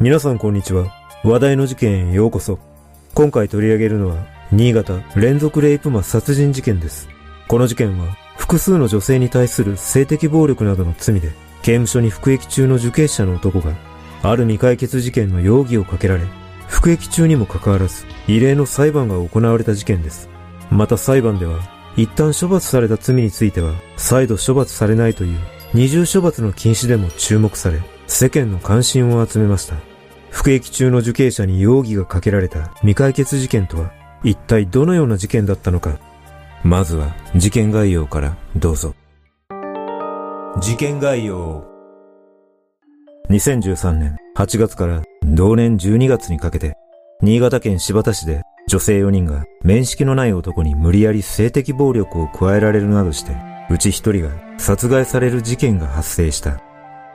皆さんこんにちは。話題の事件へようこそ。今回取り上げるのは、新潟連続レイプ魔殺人事件です。この事件は、複数の女性に対する性的暴力などの罪で、刑務所に服役中の受刑者の男が、ある未解決事件の容疑をかけられ、服役中にもかかわらず、異例の裁判が行われた事件です。また裁判では、一旦処罰された罪については、再度処罰されないという、二重処罰の禁止でも注目され、世間の関心を集めました。服役中の受刑者に容疑がかけられた未解決事件とは一体どのような事件だったのか。まずは事件概要からどうぞ。事件概要。2013年8月から同年12月にかけて、新潟県新発田市で女性4人が面識のない男に無理やり性的暴力を加えられるなどして、うち1人が殺害される事件が発生した。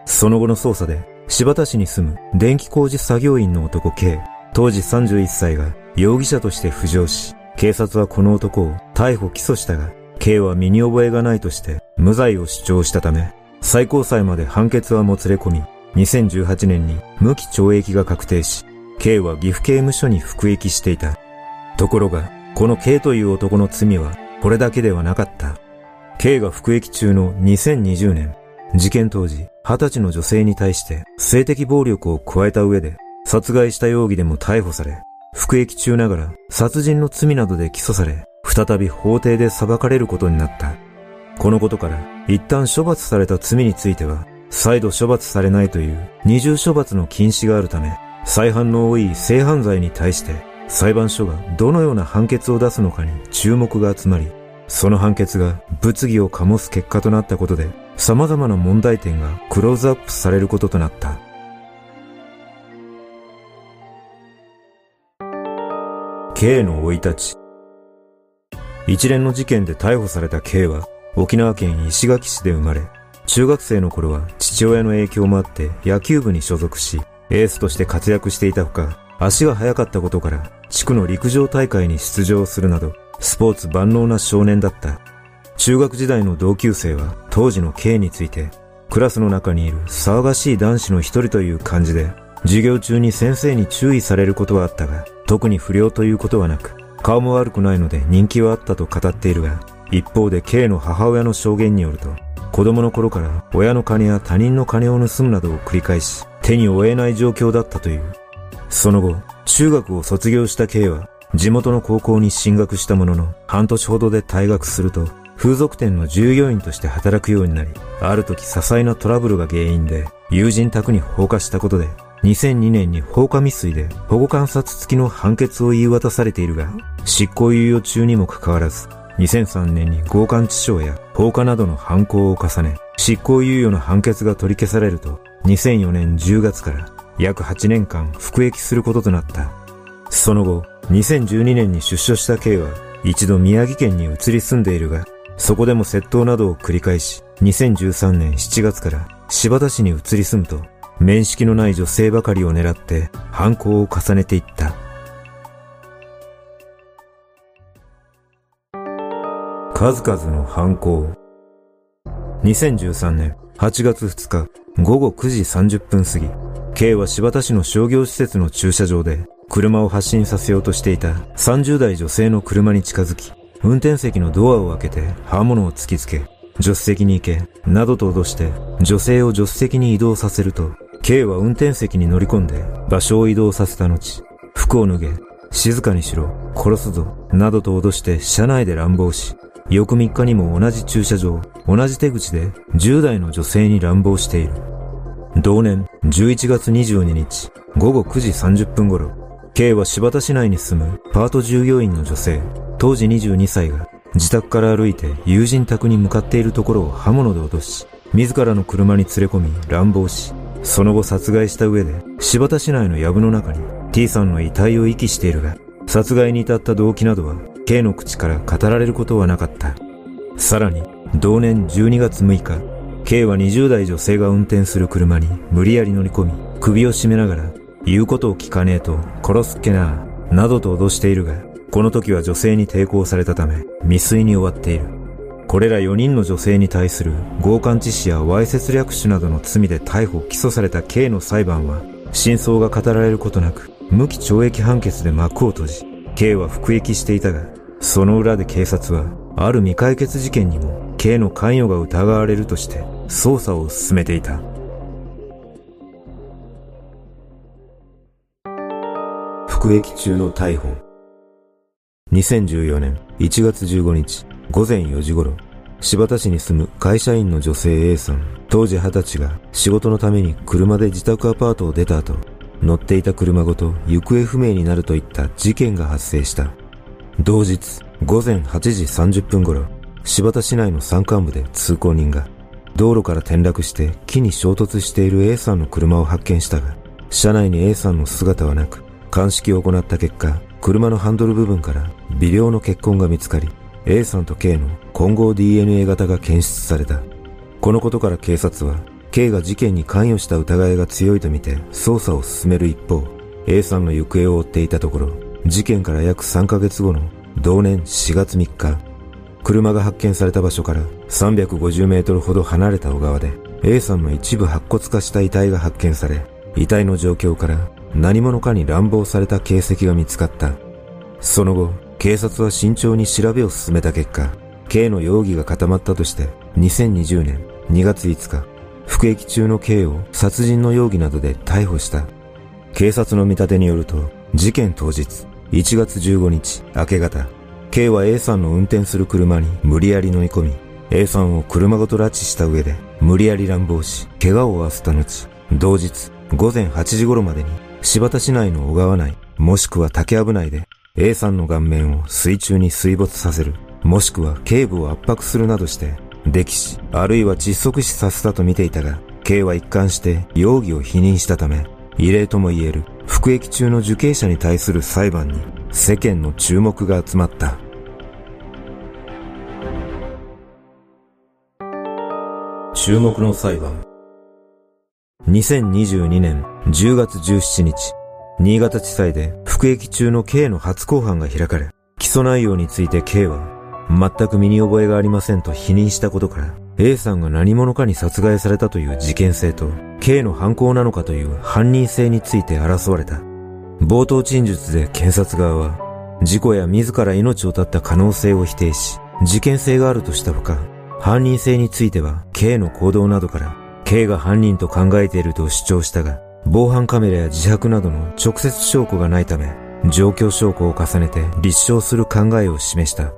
その後の捜査で柴田市に住む電気工事作業員の男 K、当時31歳が容疑者として浮上し、警察はこの男を逮捕起訴したが、K は身に覚えがないとして無罪を主張したため、最高裁まで判決はもつれ込み、2018年に無期懲役が確定し、K は岐阜刑務所に服役していた。ところが、この K という男の罪はこれだけではなかった。K が服役中の2020年、事件当時、二十歳の女性に対して性的暴力を加えた上で、殺害した容疑でも逮捕され、服役中ながら殺人の罪などで起訴され、再び法廷で裁かれることになった。このことから、一旦処罰された罪については、再度処罰されないという二重処罰の禁止があるため、再犯の多い性犯罪に対して、裁判所がどのような判決を出すのかに注目が集まり、その判決が物議を醸す結果となったことで、様々な問題点がクローズアップされることとなった。K の生い立ち。一連の事件で逮捕された K は沖縄県石垣市で生まれ、中学生の頃は父親の影響もあって野球部に所属し、エースとして活躍していたほか、足が速かったことから地区の陸上大会に出場するなど、スポーツ万能な少年だった。中学時代の同級生は当時の K について、クラスの中にいる騒がしい男子の一人という感じで、授業中に先生に注意されることはあったが、特に不良ということはなく、顔も悪くないので人気はあったと語っているが、一方で K の母親の証言によると、子供の頃から親の金や他人の金を盗むなどを繰り返し、手に負えない状況だったという。その後、中学を卒業した K は、地元の高校に進学したものの、半年ほどで退学すると、風俗店の従業員として働くようになり、ある時些細なトラブルが原因で、友人宅に放火したことで、2002年に放火未遂で保護観察付きの判決を言い渡されているが、執行猶予中にもかかわらず、2003年に強姦致傷や放火などの犯行を重ね、執行猶予の判決が取り消されると、2004年10月から約8年間服役することとなった。その後、2012年に出所した K は、一度宮城県に移り住んでいるが、そこでも窃盗などを繰り返し、2013年7月から柴田市に移り住むと、面識のない女性ばかりを狙って犯行を重ねていった。数々の犯行。2013年8月2日午後9時30分過ぎ、K は柴田市の商業施設の駐車場で車を発進させようとしていた30代女性の車に近づき、運転席のドアを開けて刃物を突きつけ、助手席に行け、などと脅して女性を助手席に移動させると、K は運転席に乗り込んで場所を移動させた後、服を脱げ、静かにしろ、殺すぞ、などと脅して車内で乱暴し、翌3日にも同じ駐車場、同じ手口で10代の女性に乱暴している。同年11月22日午後9時30分頃、K は柴田市内に住むパート従業員の女性、当時22歳が自宅から歩いて友人宅に向かっているところを刃物で脅し、自らの車に連れ込み乱暴し、その後殺害した上で柴田市内の藪の中に T さんの遺体を遺棄しているが、殺害に至った動機などは K の口から語られることはなかった。さらに、同年12月6日、K は20代女性が運転する車に無理やり乗り込み、首を絞めながら言うことを聞かねえと殺すっけな、などと脅しているが、この時は女性に抵抗されたため、未遂に終わっている。これら4人の女性に対する強姦致死やわいせつ略取などの罪で逮捕・起訴された K の裁判は、真相が語られることなく、無期懲役判決で幕を閉じ、K は服役していたが、その裏で警察は、ある未解決事件にも K の関与が疑われるとして捜査を進めていた。服役中の逮捕。2014年1月15日午前4時頃、柴田市に住む会社員の女性 A さん、当時20歳が仕事のために車で自宅アパートを出た後、乗っていた車ごと行方不明になるといった事件が発生した。同日午前8時30分頃、柴田市内の山間部で通行人が道路から転落して木に衝突している A さんの車を発見したが、車内に A さんの姿はなく、鑑識を行った結果、車のハンドル部分から微量の血痕が見つかり、A さんと K の混合 DNA 型が検出された。このことから警察は、K が事件に関与した疑いが強いとみて捜査を進める一方、A さんの行方を追っていたところ、事件から約3ヶ月後の同年4月3日、車が発見された場所から350メートルほど離れた小川で A さんの一部白骨化した遺体が発見され、遺体の状況から何者かに乱暴された形跡が見つかった。その後、警察は慎重に調べを進めた結果、K の容疑が固まったとして、2020年2月5日、服役中の K を殺人の容疑などで逮捕した。警察の見立てによると、事件当日、1月15日明け方、K は A さんの運転する車に無理やり乗り込み、A さんを車ごと拉致した上で、無理やり乱暴し、怪我を負わせた後、同日午前8時頃までに柴田市内の小川内、もしくは竹藪内で A さんの顔面を水中に水没させる、もしくは頸部を圧迫するなどして、溺死、あるいは窒息死させたと見ていたが、K は一貫して容疑を否認したため、異例とも言える服役中の受刑者に対する裁判に世間の注目が集まった。注目の裁判。2022年10月17日、新潟地裁で服役中の K の初公判が開かれ、起訴内容について K は、全く身に覚えがありませんと否認したことから、A さんが何者かに殺害されたという事件性と、K の犯行なのかという犯人性について争われた。冒頭陳述で検察側は、事故や自ら命を絶った可能性を否定し、事件性があるとしたほか、犯人性については K の行動などから K が犯人と考えていると主張したが、防犯カメラや自白などの直接証拠がないため、状況証拠を重ねて立証する考えを示した。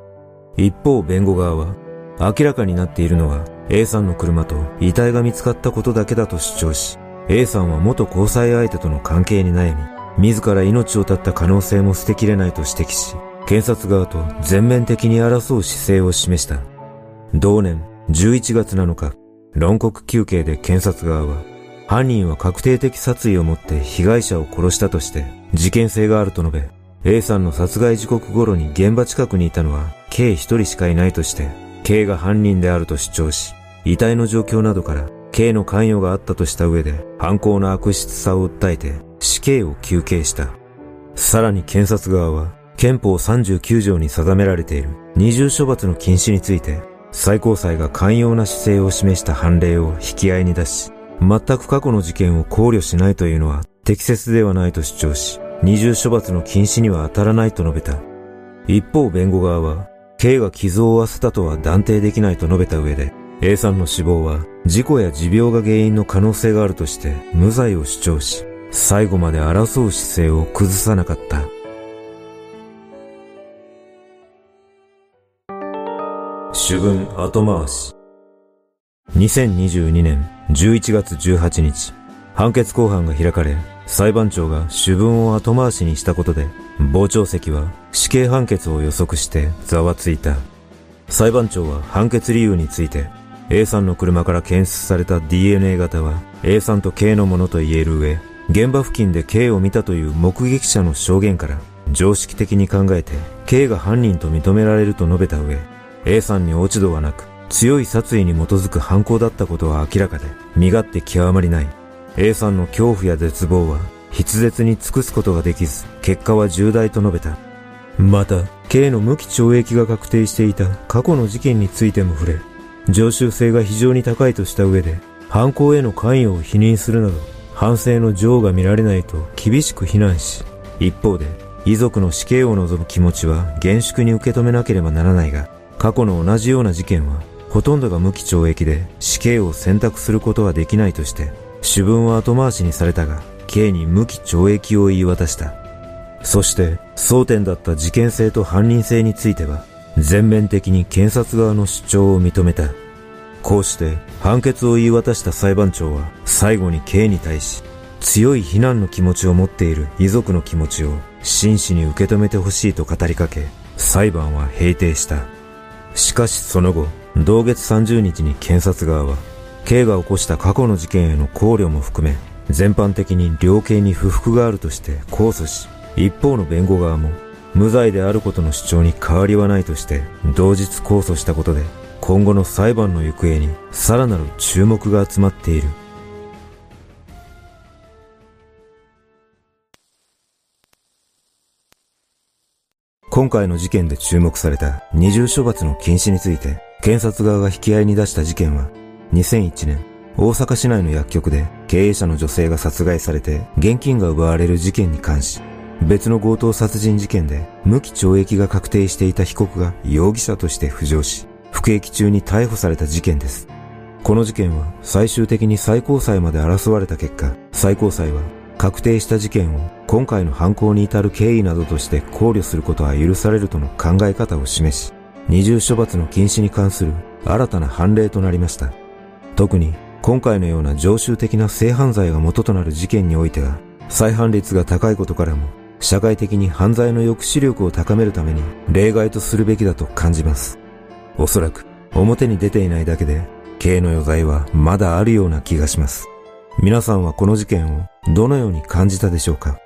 一方弁護側は、明らかになっているのは A さんの車と遺体が見つかったことだけだと主張し、A さんは元交際相手との関係に悩み、自ら命を絶った可能性も捨てきれないと指摘し、検察側と全面的に争う姿勢を示した。同年11月7日、論告休刑で検察側は、犯人は確定的殺意を持って被害者を殺したとして事件性があると述べ、A さんの殺害時刻頃に現場近くにいたのは K 一人しかいないとして、K が犯人であると主張し、遺体の状況などから K の関与があったとした上で犯行の悪質さを訴えて死刑を求刑した。さらに検察側は憲法39条に定められている二重処罰の禁止について最高裁が寛容な姿勢を示した判例を引き合いに出し、全く過去の事件を考慮しないというのは適切ではないと主張し、二重処罰の禁止には当たらないと述べた。一方弁護側は、K が傷を負わせたとは断定できないと述べた上で、A さんの死亡は事故や持病が原因の可能性があるとして無罪を主張し、最後まで争う姿勢を崩さなかった。主文後回し。2022年11月18日、判決公判が開かれ、裁判長が主文を後回しにしたことで、傍聴席は死刑判決を予測してざわついた。裁判長は判決理由について、A さんの車から検出された DNA 型は A さんと K のものと言える上、現場付近で K を見たという目撃者の証言から常識的に考えて K が犯人と認められると述べた上、A さんに落ち度はなく、強い殺意に基づく犯行だったことは明らかで、身勝手極まりない。A さんの恐怖や絶望は、筆舌に尽くすことができず、結果は重大と述べた。また、K の無期懲役が確定していた過去の事件についても触れ、常習性が非常に高いとした上で、犯行への関与を否認するなど、反省の情が見られないと厳しく非難し、一方で、遺族の死刑を望む気持ちは厳粛に受け止めなければならないが、過去の同じような事件は、ほとんどが無期懲役で死刑を選択することはできないとして、主文は後回しにされたが、刑に無期懲役を言い渡した。そして、争点だった事件性と犯人性については、全面的に検察側の主張を認めた。こうして判決を言い渡した裁判長は最後に刑に対し強い非難の気持ちを持っている遺族の気持ちを真摯に受け止めてほしいと語りかけ裁判は閉廷した。しかしその後、同月30日に検察側は、刑が起こした過去の事件への考慮も含め、全般的に量刑に不服があるとして控訴し、一方の弁護側も、無罪であることの主張に変わりはないとして、同日控訴したことで、今後の裁判の行方にさらなる注目が集まっている。今回の事件で注目された二重処罰の禁止について、検察側が引き合いに出した事件は、2001年、大阪市内の薬局で経営者の女性が殺害されて現金が奪われる事件に関し、別の強盗殺人事件で無期懲役が確定していた被告が容疑者として浮上し、服役中に逮捕された事件です。この事件は最終的に最高裁まで争われた結果、最高裁は確定した事件を今回の犯行に至る経緯などとして考慮することは許されるとの考え方を示し、二重処罰の禁止に関する新たな判例となりました。特に今回のような常習的な性犯罪が元となる事件においては、再犯率が高いことからも、社会的に犯罪の抑止力を高めるために例外とするべきだと感じます。おそらく表に出ていないだけで、刑の余罪はまだあるような気がします。皆さんはこの事件をどのように感じたでしょうか？